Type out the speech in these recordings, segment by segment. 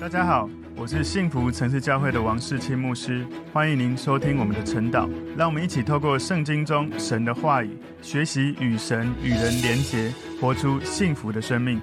大家好，我是幸福城市教会的王世清牧师，欢迎您收听我们的晨祷。让我们一起透过圣经中神的话语，学习与神与人连结，活出幸福的生命。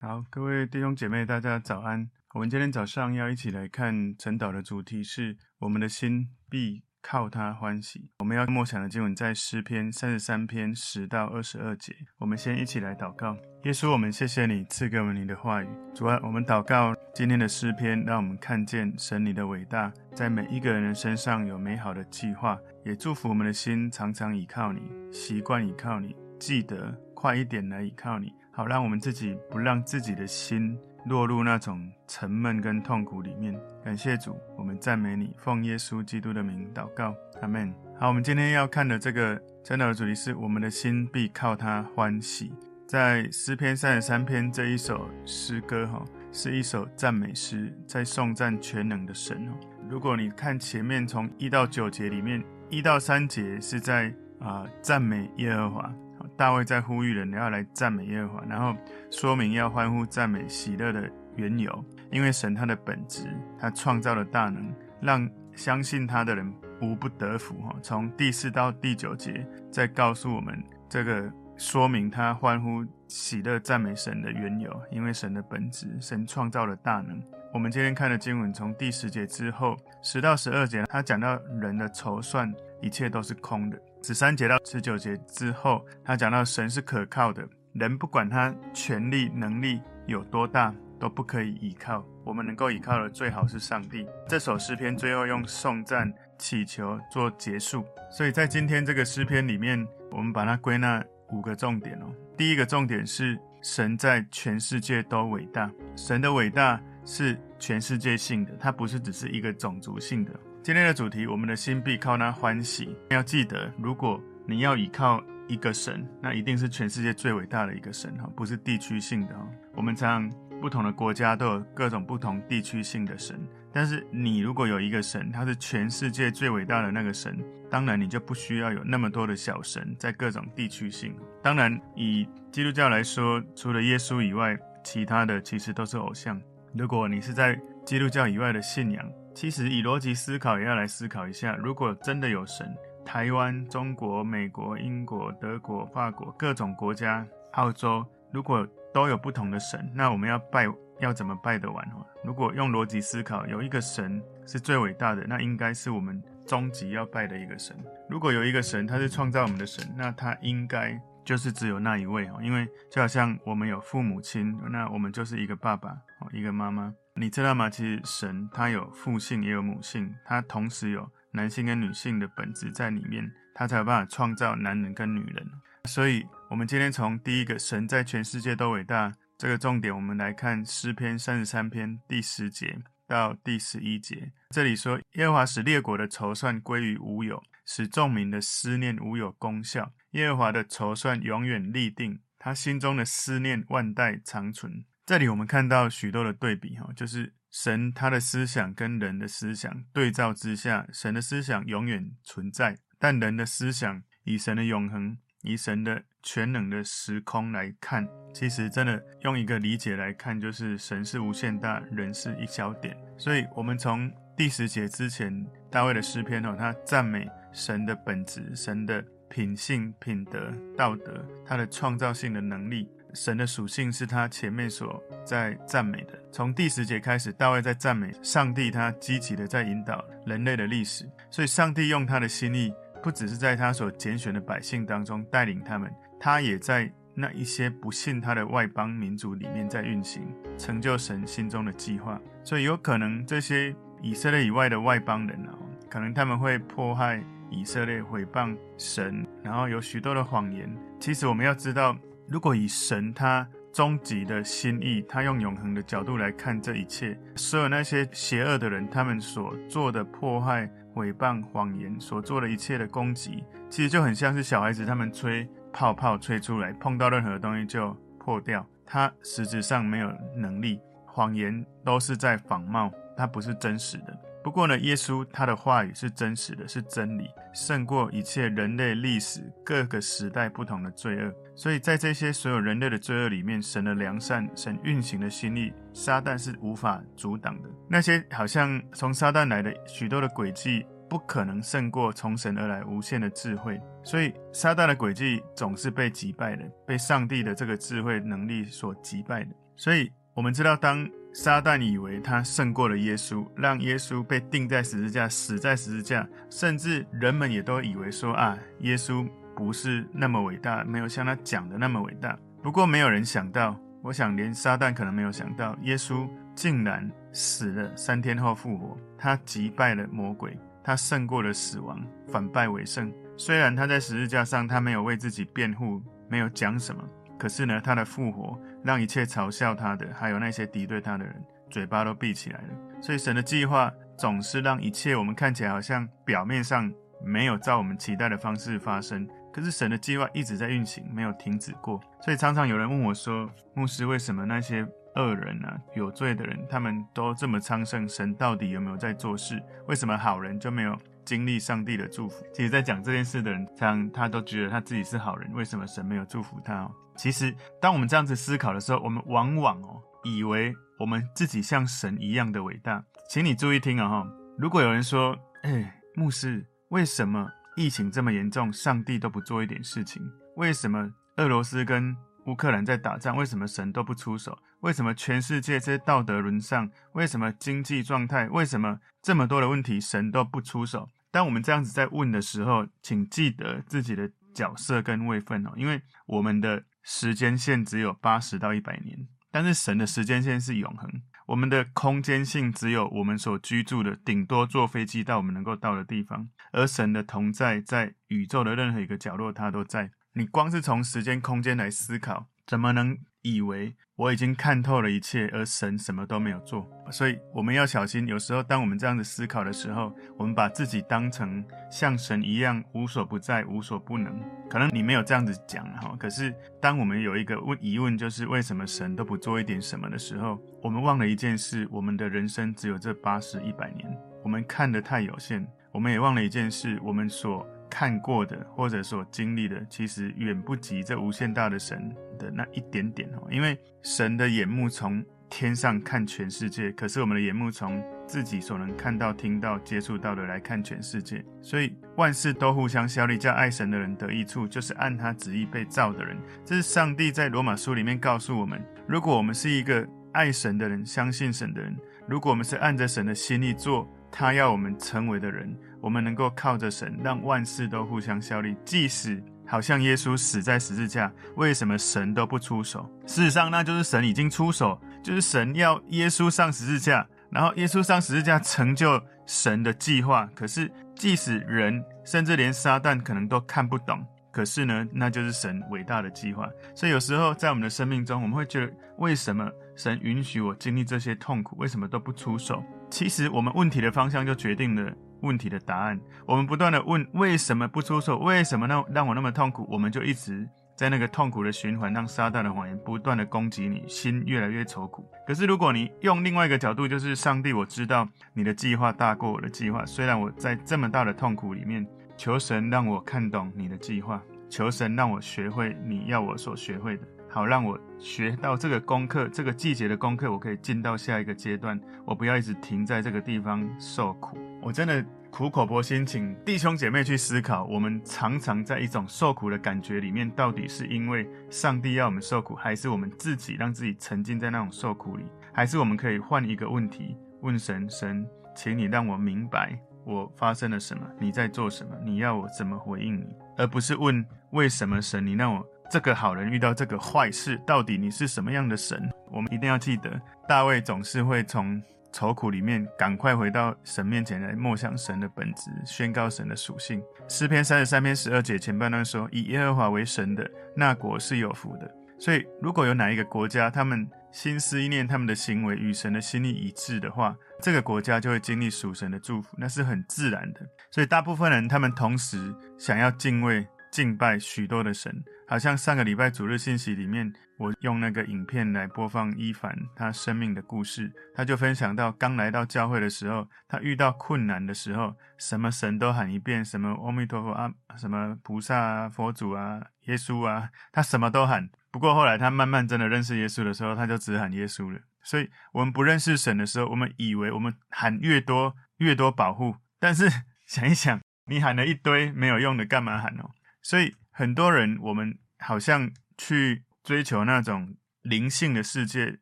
好，各位弟兄姐妹，大家早安。我们今天早上要一起来看晨祷的主题是：我们的心必靠他欢喜。我们要默想的经文在诗篇三十三篇十到二十二节。我们先一起来祷告。耶稣，我们谢谢你赐给我们你的话语。主啊，我们祷告今天的诗篇，让我们看见神你的伟大，在每一个人的身上有美好的计划，也祝福我们的心常常倚靠你，习惯倚靠你，记得快一点来倚靠你，好让我们自己不让自己的心落入那种沉闷跟痛苦里面。感谢主，我们赞美你，奉耶稣基督的名祷告，阿门。好，我们今天要看的这个晨祷的主题是：我们的心必靠他欢喜。在诗篇三十三篇这一首诗歌，哈，是一首赞美诗，在颂赞全能的神。如果你看前面从一到九节里面，一到三节是在啊赞美耶和华。大卫在呼吁人要来赞美耶和华，然后说明要欢呼赞美喜乐的缘由，因为神他的本质，他创造的大能，让相信他的人无不得福。哈，从第四到第九节，再告诉我们这个说明他欢呼喜乐赞美神的缘由，因为神的本质，神创造的大能。我们今天看的经文，从第十节之后十到十二节，他讲到人的筹算，一切都是空的。十三节到十九节之后，他讲到神是可靠的，人不管他权力能力有多大，都不可以依靠。我们能够依靠的最好是上帝。这首诗篇最后用颂赞祈求做结束，所以在今天这个诗篇里面，我们把它归纳五个重点哦。第一个重点是神在全世界都伟大，神的伟大是全世界性的，它不是只是一个种族性的。今天的主题，我们的心必靠他欢喜。要记得，如果你要依靠一个神，那一定是全世界最伟大的一个神哈，不是地区性的哈。我们常不同的国家都有各种不同地区性的神，但是你如果有一个神，他是全世界最伟大的那个神，当然你就不需要有那么多的小神在各种地区性。当然，以基督教来说，除了耶稣以外，其他的其实都是偶像。如果你是在基督教以外的信仰，其实以逻辑思考也要来思考一下，如果真的有神，台湾、中国、美国、英国、德国、法国各种国家、澳洲，如果都有不同的神，那我们要拜要怎么拜得完？如果用逻辑思考，有一个神是最伟大的，那应该是我们终极要拜的一个神。如果有一个神，他是创造我们的神，那他应该就是只有那一位哦，因为就好像我们有父母亲，那我们就是一个爸爸，一个妈妈。你知道吗？其实神他有父性也有母性，他同时有男性跟女性的本质在里面，他才有办法创造男人跟女人。所以，我们今天从第一个神在全世界都伟大这个重点，我们来看诗篇三十三篇第十节到第十一节。这里说：耶和华使列国的筹算归于无有，使众民的思念无有功效。耶和华的筹算永远立定，他心中的思念万代长存。这里我们看到许多的对比，哈，就是神他的思想跟人的思想对照之下，神的思想永远存在，但人的思想以神的永恒、以神的全能的时空来看，其实真的用一个理解来看，就是神是无限大，人是一小点。所以，我们从第十节之前大卫的诗篇，哦，他赞美神的本质、神的品性、品德、道德，他的创造性的能力。神的属性是他前面所在赞美的。从第十节开始，大卫在赞美上帝，他积极的在引导人类的历史。所以，上帝用他的心意，不只是在他所拣选的百姓当中带领他们，他也在那一些不信他的外邦民族里面在运行，成就神心中的计划。所以，有可能这些以色列以外的外邦人啊，可能他们会迫害以色列，毁谤神，然后有许多的谎言。其实，我们要知道。如果以神他终极的心意，他用永恒的角度来看这一切，所有那些邪恶的人，他们所做的破坏、诽谤、谎言，所做的一切的攻击，其实就很像是小孩子他们吹泡泡吹出来，碰到任何东西就破掉。他实质上没有能力，谎言都是在仿冒，它不是真实的。不过呢，耶稣他的话语是真实的，是真理，胜过一切人类历史各个时代不同的罪恶。所以在这些所有人类的罪恶里面，神的良善，神运行的心意，撒旦是无法阻挡的。那些好像从撒旦来的许多的诡计，不可能胜过从神而来无限的智慧。所以撒旦的诡计总是被击败的，被上帝的这个智慧能力所击败的。所以我们知道，当撒旦以为他胜过了耶稣，让耶稣被钉在十字架，死在十字架，甚至人们也都以为说啊，耶稣。不是那么伟大，没有像他讲的那么伟大。不过没有人想到，我想连撒旦可能没有想到，耶稣竟然死了，三天后复活。他击败了魔鬼，他胜过了死亡，反败为胜。虽然他在十字架上，他没有为自己辩护，没有讲什么，可是呢，他的复活让一切嘲笑他的，还有那些敌对他的人，嘴巴都闭起来了。所以神的计划总是让一切我们看起来好像表面上没有照我们期待的方式发生。可是神的计划一直在运行，没有停止过。所以常常有人问我说：“牧师，为什么那些恶人啊、有罪的人，他们都这么昌盛？神到底有没有在做事？为什么好人就没有经历上帝的祝福？”其实，在讲这件事的人，常他都觉得他自己是好人，为什么神没有祝福他？哦，其实，当我们这样子思考的时候，我们往往哦，以为我们自己像神一样的伟大。请你注意听啊，哈！如果有人说：“哎，牧师，为什么？”疫情这么严重，上帝都不做一点事情，为什么俄罗斯跟乌克兰在打仗？为什么神都不出手？为什么全世界这些道德沦丧？为什么经济状态？为什么这么多的问题神都不出手？当我们这样子在问的时候，请记得自己的角色跟位分哦，因为我们的时间线只有八十到一百年，但是神的时间线是永恒。我们的空间性只有我们所居住的，顶多坐飞机到我们能够到的地方。而神的同在，在宇宙的任何一个角落，他都在。你光是从时间空间来思考，怎么能以为我已经看透了一切，而神什么都没有做？所以我们要小心。有时候，当我们这样子思考的时候，我们把自己当成像神一样无所不在、无所不能。可能你没有这样子讲哈，可是当我们有一个问疑问，就是为什么神都不做一点什么的时候，我们忘了一件事：我们的人生只有这八十一百年，我们看得太有限。我们也忘了一件事：我们所看过的或者所经历的，其实远不及这无限大的神的那一点点哦。因为神的眼目从天上看全世界，可是我们的眼目从自己所能看到、听到、接触到的来看全世界。所以万事都互相效力，叫爱神的人得益处，就是按他旨意被造的人。这是上帝在罗马书里面告诉我们：如果我们是一个爱神的人、相信神的人，如果我们是按着神的心意做他要我们成为的人，我们能够靠着神，让万事都互相效力。即使好像耶稣死在十字架，为什么神都不出手？事实上，那就是神已经出手，就是神要耶稣上十字架，然后耶稣上十字架成就神的计划。可是，即使人甚至连撒旦可能都看不懂，可是呢，那就是神伟大的计划。所以有时候在我们的生命中，我们会觉得，为什么神允许我经历这些痛苦？为什么都不出手？其实，我们问题的方向就决定了问题的答案。我们不断地问为什么不出手，为什么让让我那么痛苦，我们就一直在那个痛苦的循环，让撒旦的谎言不断地攻击你，心越来越愁苦。可是，如果你用另外一个角度，就是上帝，我知道你的计划大过我的计划。虽然我在这么大的痛苦里面，求神让我看懂你的计划，求神让我学会你要我所学会的。好，让我学到这个功课，这个季节的功课，我可以进到下一个阶段。我不要一直停在这个地方受苦。我真的苦口婆心，请弟兄姐妹去思考：我们常常在一种受苦的感觉里面，到底是因为上帝要我们受苦，还是我们自己让自己沉浸在那种受苦里？还是我们可以换一个问题问神：神，请你让我明白我发生了什么，你在做什么，你要我怎么回应你？而不是问为什么神，你让我。这个好人遇到这个坏事，到底你是什么样的神？我们一定要记得，大卫总是会从愁苦里面赶快回到神面前来默想神的本质，宣告神的属性。诗篇三十三篇十二节前半段说：“以耶和华为神的那国是有福的。”所以，如果有哪一个国家，他们心思意念、他们的行为与神的心意一致的话，这个国家就会经历属神的祝福，那是很自然的。所以，大部分人他们同时想要敬畏。敬拜许多的神。好像上个礼拜主日信息里面，我用那个影片来播放伊凡他生命的故事，他就分享到刚来到教会的时候，他遇到困难的时候，什么神都喊一遍，什么阿弥陀佛啊，什么菩萨啊、佛祖啊、耶稣啊，他什么都喊。不过后来他慢慢真的认识耶稣的时候，他就只喊耶稣了。所以我们不认识神的时候，我们以为我们喊越多越多保护，但是想一想，你喊了一堆没有用的，干嘛喊哦？所以。很多人，我们好像去追求那种灵性的世界、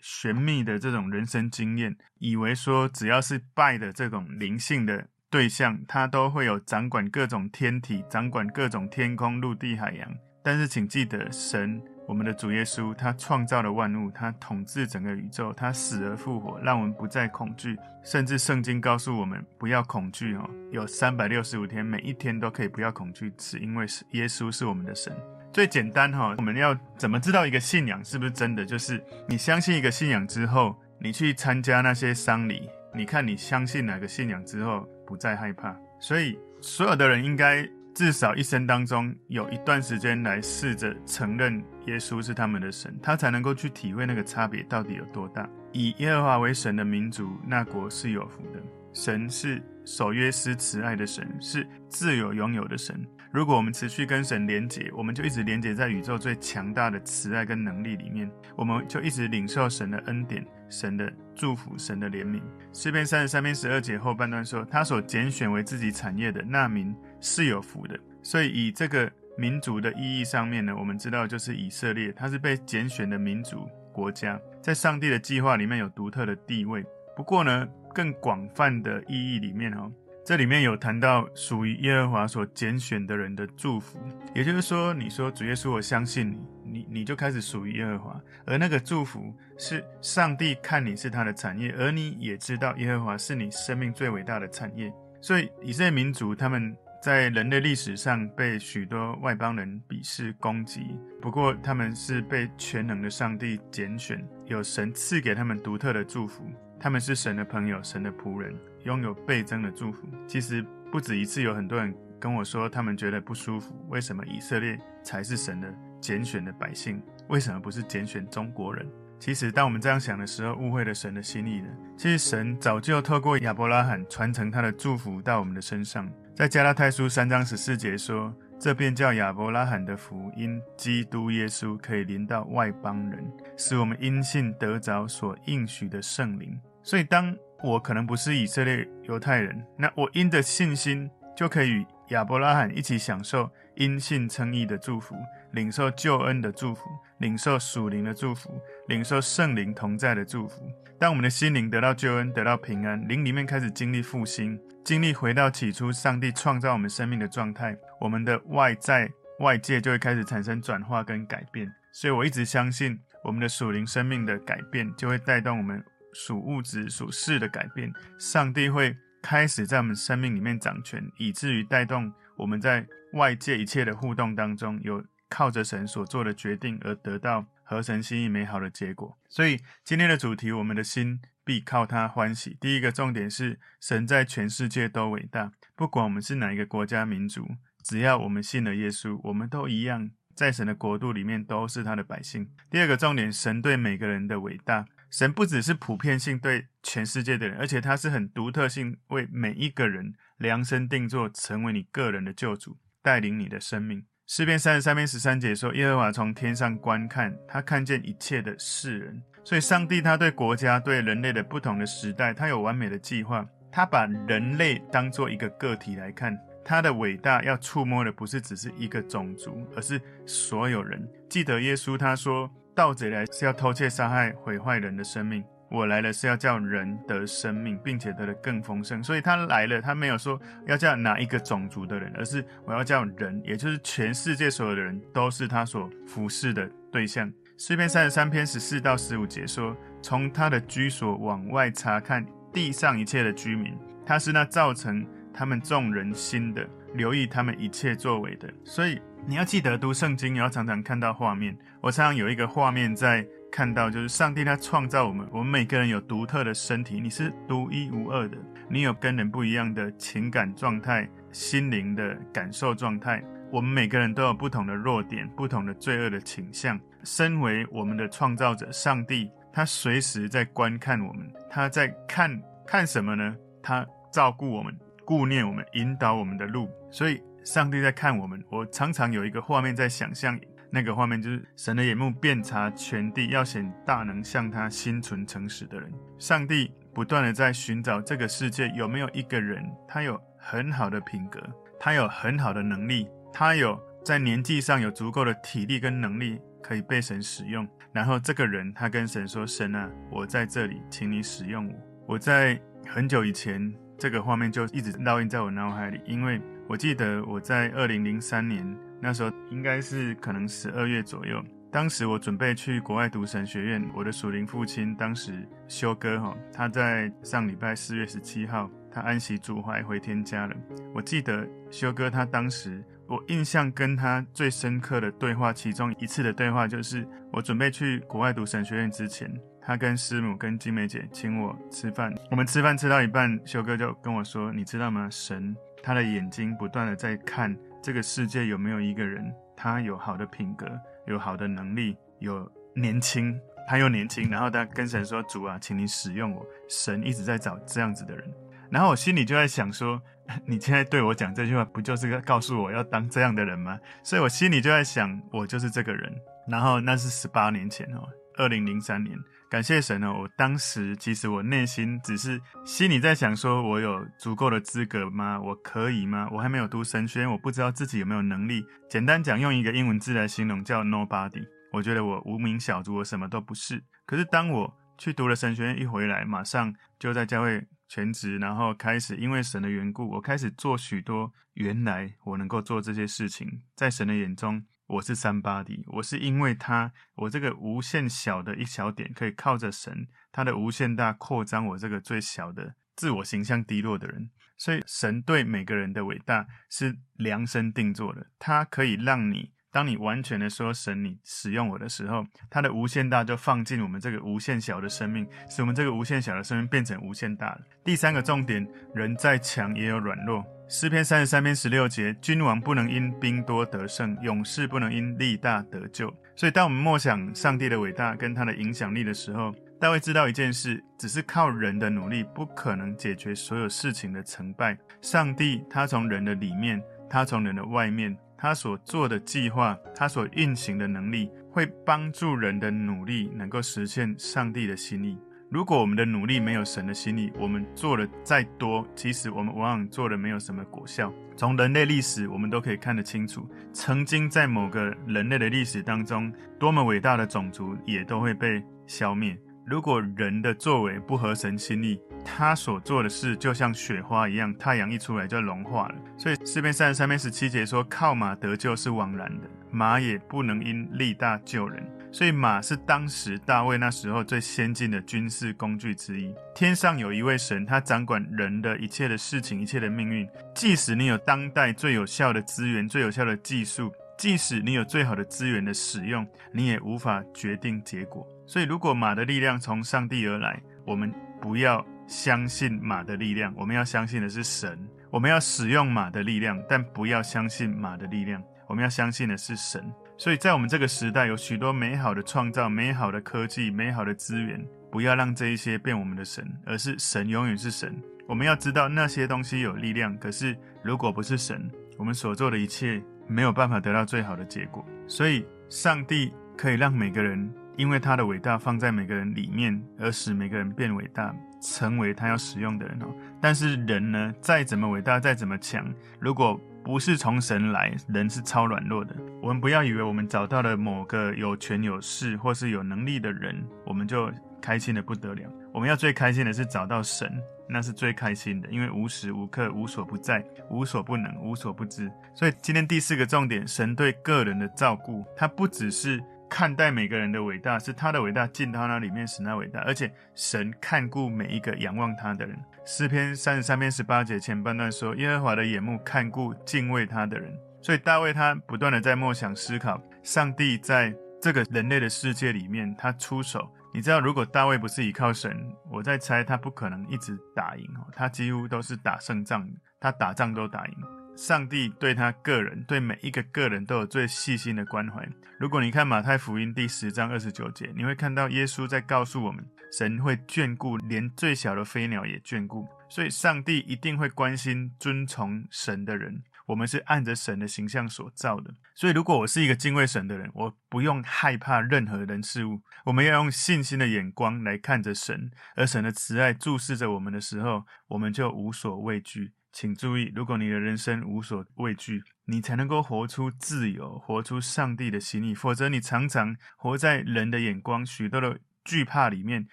玄秘的这种人生经验，以为说只要是拜的这种灵性的对象，他都会有掌管各种天体、掌管各种天空、陆地、海洋。但是，请记得，神。我们的主耶稣，他创造了万物，他统治整个宇宙，他死而复活，让我们不再恐惧。甚至圣经告诉我们不要恐惧哦，有三百六十五天，每一天都可以不要恐惧，是因为耶稣是我们的神。最简单哈，我们要怎么知道一个信仰是不是真的？就是你相信一个信仰之后，你去参加那些丧礼，你看你相信哪个信仰之后不再害怕。所以所有的人应该。至少一生当中有一段时间来试着承认耶稣是他们的神，他才能够去体会那个差别到底有多大。以耶和华为神的民族，那国是有福的。神是守约施慈爱的神，是自有拥有的神。如果我们持续跟神连结，我们就一直连结在宇宙最强大的慈爱跟能力里面，我们就一直领受神的恩典、神的祝福、神的怜悯。诗篇三十三篇十二节后半段说：“他所拣选为自己产业的那民是有福的。”所以以这个民族的意义上面呢，我们知道就是以色列，它是被拣选的民族国家，在上帝的计划里面有独特的地位。不过呢，更广泛的意义里面哦。这里面有谈到属于耶和华所拣选的人的祝福，也就是说，你说主耶稣，我相信你，你你就开始属于耶和华，而那个祝福是上帝看你是他的产业，而你也知道耶和华是你生命最伟大的产业。所以以色列民族他们在人类历史上被许多外邦人鄙视攻击，不过他们是被全能的上帝拣选，有神赐给他们独特的祝福，他们是神的朋友，神的仆人。拥有倍增的祝福。其实不止一次，有很多人跟我说，他们觉得不舒服。为什么以色列才是神的拣选的百姓？为什么不是拣选中国人？其实，当我们这样想的时候，误会了神的心意了。其实，神早就透过亚伯拉罕传承他的祝福到我们的身上。在加拉太书三章十四节说：“这便叫亚伯拉罕的福，音基督耶稣可以临到外邦人，使我们因信得着所应许的圣灵。”所以，当我可能不是以色列犹太人，那我因着信心就可以与亚伯拉罕一起享受因信称义的祝福，领受救恩的祝福，领受属灵的祝福，领受圣灵同在的祝福。当我们的心灵得到救恩，得到平安，灵里面开始经历复兴，经历回到起初上帝创造我们生命的状态，我们的外在外界就会开始产生转化跟改变。所以我一直相信，我们的属灵生命的改变就会带动我们。属物质、属事的改变，上帝会开始在我们生命里面掌权，以至于带动我们在外界一切的互动当中，有靠着神所做的决定而得到合神心意美好的结果。所以今天的主题，我们的心必靠他欢喜。第一个重点是，神在全世界都伟大，不管我们是哪一个国家民族，只要我们信了耶稣，我们都一样，在神的国度里面都是他的百姓。第二个重点，神对每个人的伟大。神不只是普遍性对全世界的人，而且他是很独特性，为每一个人量身定做，成为你个人的救主，带领你的生命。诗篇三十三篇十三节说：“耶和华从天上观看，他看见一切的世人。”所以，上帝他对国家、对人类的不同的时代，他有完美的计划。他把人类当做一个个体来看，他的伟大要触摸的不是只是一个种族，而是所有人。记得耶稣他说。盗贼来是要偷窃、杀害、毁坏人的生命。我来了是要叫人得生命，并且得的更丰盛。所以他来了，他没有说要叫哪一个种族的人，而是我要叫人，也就是全世界所有的人都是他所服侍的对象。诗篇三十三篇十四到十五节说：从他的居所往外察看地上一切的居民，他是那造成他们众人心的，留意他们一切作为的。所以。你要记得读圣经，你要常常看到画面。我常常有一个画面在看到，就是上帝他创造我们，我们每个人有独特的身体，你是独一无二的，你有跟人不一样的情感状态、心灵的感受状态。我们每个人都有不同的弱点，不同的罪恶的倾向。身为我们的创造者，上帝他随时在观看我们，他在看看什么呢？他照顾我们，顾念我们，引导我们的路。所以，上帝在看我们。我常常有一个画面在想象，那个画面就是神的眼目遍察全地，要显大能，向他心存诚实的人。上帝不断的在寻找这个世界有没有一个人，他有很好的品格，他有很好的能力，他有在年纪上有足够的体力跟能力。可以被神使用，然后这个人他跟神说：“神啊，我在这里，请你使用我。”我在很久以前，这个画面就一直烙印在我脑海里，因为我记得我在二零零三年那时候，应该是可能十二月左右，当时我准备去国外读神学院，我的属灵父亲当时修哥哈，他在上礼拜四月十七号，他安息主怀回天家了。我记得修哥他当时。我印象跟他最深刻的对话，其中一次的对话就是我准备去国外读神学院之前，他跟师母跟金梅姐请我吃饭。我们吃饭吃到一半，修哥就跟我说：“你知道吗？神他的眼睛不断的在看这个世界有没有一个人，他有好的品格，有好的能力，有年轻，他又年轻。然后他跟神说：‘主啊，请你使用我。’神一直在找这样子的人。然后我心里就在想说。”你现在对我讲这句话，不就是告诉我要当这样的人吗？所以我心里就在想，我就是这个人。然后那是十八年前哦，二零零三年。感谢神哦，我当时其实我内心只是心里在想说，我有足够的资格吗？我可以吗？我还没有读神学院，我不知道自己有没有能力。简单讲，用一个英文字来形容，叫 nobody。我觉得我无名小卒，我什么都不是。可是当我去读了神学院，一回来，马上就在教会。全职，然后开始，因为神的缘故，我开始做许多原来我能够做这些事情，在神的眼中，我是 somebody，我是因为他，我这个无限小的一小点，可以靠着神，他的无限大扩张我这个最小的自我形象低落的人，所以神对每个人的伟大是量身定做的，他可以让你。当你完全的说神，你使用我的时候，他的无限大就放进我们这个无限小的生命，使我们这个无限小的生命变成无限大了。第三个重点，人再强也有软弱。诗篇三十三篇十六节，君王不能因兵多得胜，勇士不能因力大得救。所以，当我们默想上帝的伟大跟他的影响力的时候，大卫知道一件事，只是靠人的努力不可能解决所有事情的成败。上帝他从人的里面，他从人的外面。他所做的计划，他所运行的能力，会帮助人的努力能够实现上帝的心意。如果我们的努力没有神的心意，我们做的再多，其实我们往往做的没有什么果效。从人类历史，我们都可以看得清楚，曾经在某个人类的历史当中，多么伟大的种族也都会被消灭。如果人的作为不合神心意，他所做的事就像雪花一样，太阳一出来就融化了。所以四篇三十三篇十七节说：“靠马得救是枉然的，马也不能因力大救人。”所以马是当时大卫那时候最先进的军事工具之一。天上有一位神，他掌管人的一切的事情，一切的命运。即使你有当代最有效的资源、最有效的技术，即使你有最好的资源的使用，你也无法决定结果。所以，如果马的力量从上帝而来，我们不要相信马的力量，我们要相信的是神。我们要使用马的力量，但不要相信马的力量。我们要相信的是神。所以在我们这个时代，有许多美好的创造、美好的科技、美好的资源，不要让这一些变我们的神，而是神永远是神。我们要知道那些东西有力量，可是如果不是神，我们所做的一切没有办法得到最好的结果。所以，上帝可以让每个人。因为他的伟大放在每个人里面，而使每个人变伟大，成为他要使用的人哦。但是人呢，再怎么伟大，再怎么强，如果不是从神来，人是超软弱的。我们不要以为我们找到了某个有权有势或是有能力的人，我们就开心的不得了。我们要最开心的是找到神，那是最开心的，因为无时无刻无所不在，无所不能，无所不知。所以今天第四个重点，神对个人的照顾，它不只是。看待每个人的伟大，是他的伟大进到那里面使他伟大，而且神看顾每一个仰望他的人。诗篇三十三篇十八节前半段说：“耶和华的眼目看顾敬畏他的人。”所以大卫他不断的在默想思考，上帝在这个人类的世界里面，他出手。你知道，如果大卫不是依靠神，我在猜他不可能一直打赢哦，他几乎都是打胜仗，他打仗都打赢。上帝对他个人，对每一个个人都有最细心的关怀。如果你看马太福音第十章二十九节，你会看到耶稣在告诉我们，神会眷顾连最小的飞鸟也眷顾，所以上帝一定会关心遵从神的人。我们是按着神的形象所造的，所以如果我是一个敬畏神的人，我不用害怕任何人事物。我们要用信心的眼光来看着神，而神的慈爱注视着我们的时候，我们就无所畏惧。请注意，如果你的人生无所畏惧，你才能够活出自由，活出上帝的心意。否则，你常常活在人的眼光、许多的惧怕里面，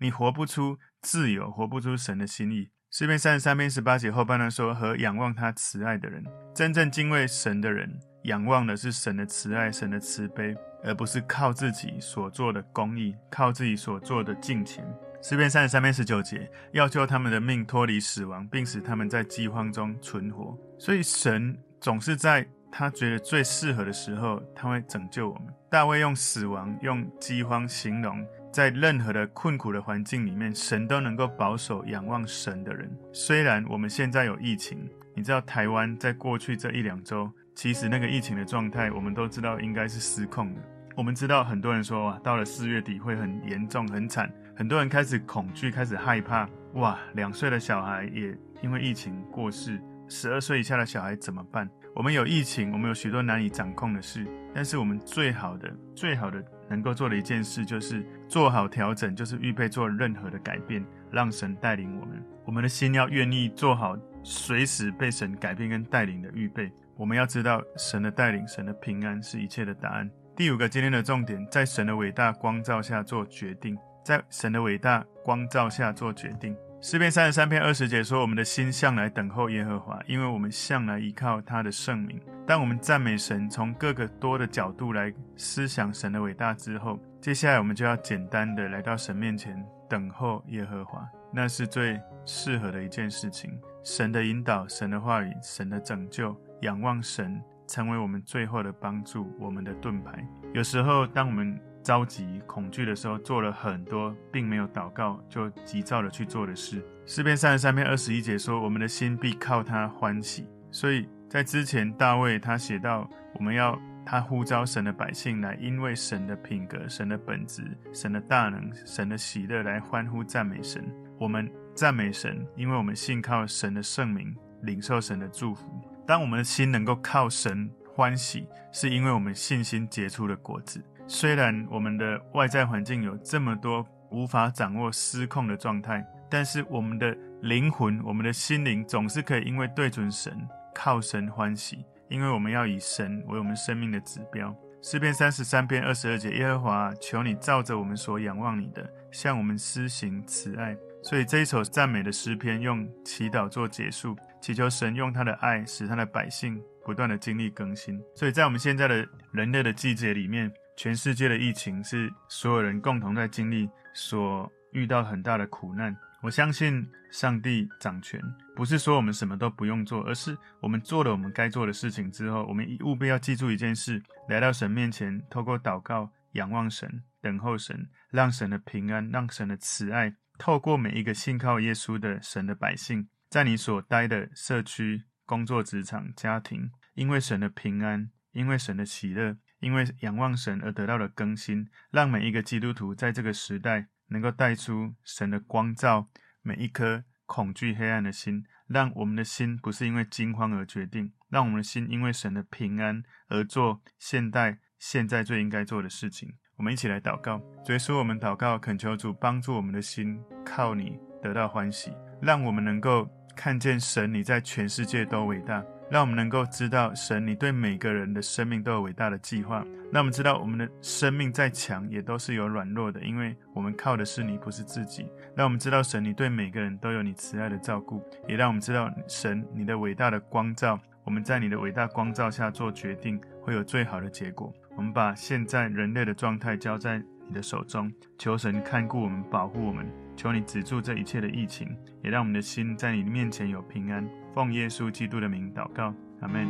你活不出自由，活不出神的心意。诗篇三十三篇十八节后半段说：“和仰望他慈爱的人，真正敬畏神的人，仰望的是神的慈爱、神的慈悲，而不是靠自己所做的公义，靠自己所做的敬虔。”诗篇三十三篇十九节，要救他们的命脱离死亡，并使他们在饥荒中存活。所以神总是在他觉得最适合的时候，他会拯救我们。大卫用死亡、用饥荒形容。在任何的困苦的环境里面，神都能够保守仰望神的人。虽然我们现在有疫情，你知道台湾在过去这一两周，其实那个疫情的状态，我们都知道应该是失控的。我们知道很多人说哇，到了四月底会很严重、很惨，很多人开始恐惧、开始害怕。哇，两岁的小孩也因为疫情过世，十二岁以下的小孩怎么办？我们有疫情，我们有许多难以掌控的事，但是我们最好的、最好的。能够做的一件事，就是做好调整，就是预备做任何的改变，让神带领我们。我们的心要愿意做好随时被神改变跟带领的预备。我们要知道神的带领，神的平安是一切的答案。第五个今天的重点，在神的伟大光照下做决定，在神的伟大光照下做决定。诗篇三十三篇二十节说：“我们的心向来等候耶和华，因为我们向来依靠他的圣名。”当我们赞美神，从各个多的角度来思想神的伟大之后，接下来我们就要简单的来到神面前等候耶和华，那是最适合的一件事情。神的引导，神的话语，神的拯救，仰望神，成为我们最后的帮助，我们的盾牌。有时候，当我们着急、恐惧的时候，做了很多并没有祷告就急躁的去做的事。诗篇三十三篇二十一节说：“我们的心必靠他欢喜。”所以在之前，大卫他写到，我们要他呼召神的百姓来，因为神的品格、神的本质、神的大能、神的喜乐来欢呼赞美神。我们赞美神，因为我们信靠神的圣名，领受神的祝福。当我们的心能够靠神欢喜，是因为我们信心结出的果子。虽然我们的外在环境有这么多无法掌握、失控的状态，但是我们的灵魂、我们的心灵总是可以因为对准神、靠神欢喜，因为我们要以神为我们生命的指标。诗篇三十三篇二十二节：耶和华，求你照着我们所仰望你的，向我们施行慈爱。所以这一首赞美的诗篇用祈祷做结束，祈求神用他的爱使他的百姓不断的经历更新。所以在我们现在的人类的季节里面。全世界的疫情是所有人共同在经历，所遇到很大的苦难。我相信上帝掌权，不是说我们什么都不用做，而是我们做了我们该做的事情之后，我们务必要记住一件事：来到神面前，透过祷告、仰望神、等候神，让神的平安、让神的慈爱，透过每一个信靠耶稣的神的百姓，在你所待的社区、工作、职场、家庭，因为神的平安，因为神的喜乐。因为仰望神而得到的更新，让每一个基督徒在这个时代能够带出神的光照每一颗恐惧黑暗的心，让我们的心不是因为惊慌而决定，让我们的心因为神的平安而做现代现在最应该做的事情。我们一起来祷告，主耶稣，我们祷告，恳求主帮助我们的心靠你得到欢喜，让我们能够看见神，你在全世界都伟大。让我们能够知道，神，你对每个人的生命都有伟大的计划。让我们知道，我们的生命再强，也都是有软弱的，因为我们靠的是你，不是自己。让我们知道，神，你对每个人都有你慈爱的照顾。也让我们知道，神，你的伟大的光照，我们在你的伟大光照下做决定，会有最好的结果。我们把现在人类的状态交在你的手中，求神看顾我们，保护我们。求你止住这一切的疫情，也让我们的心在你面前有平安。奉耶稣基督的名祷告，阿门。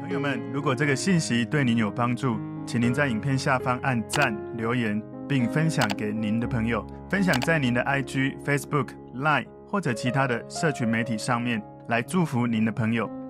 朋友们，如果这个信息对您有帮助，请您在影片下方按赞、留言，并分享给您的朋友，分享在您的 IG、Facebook、Line 或者其他的社群媒体上面，来祝福您的朋友。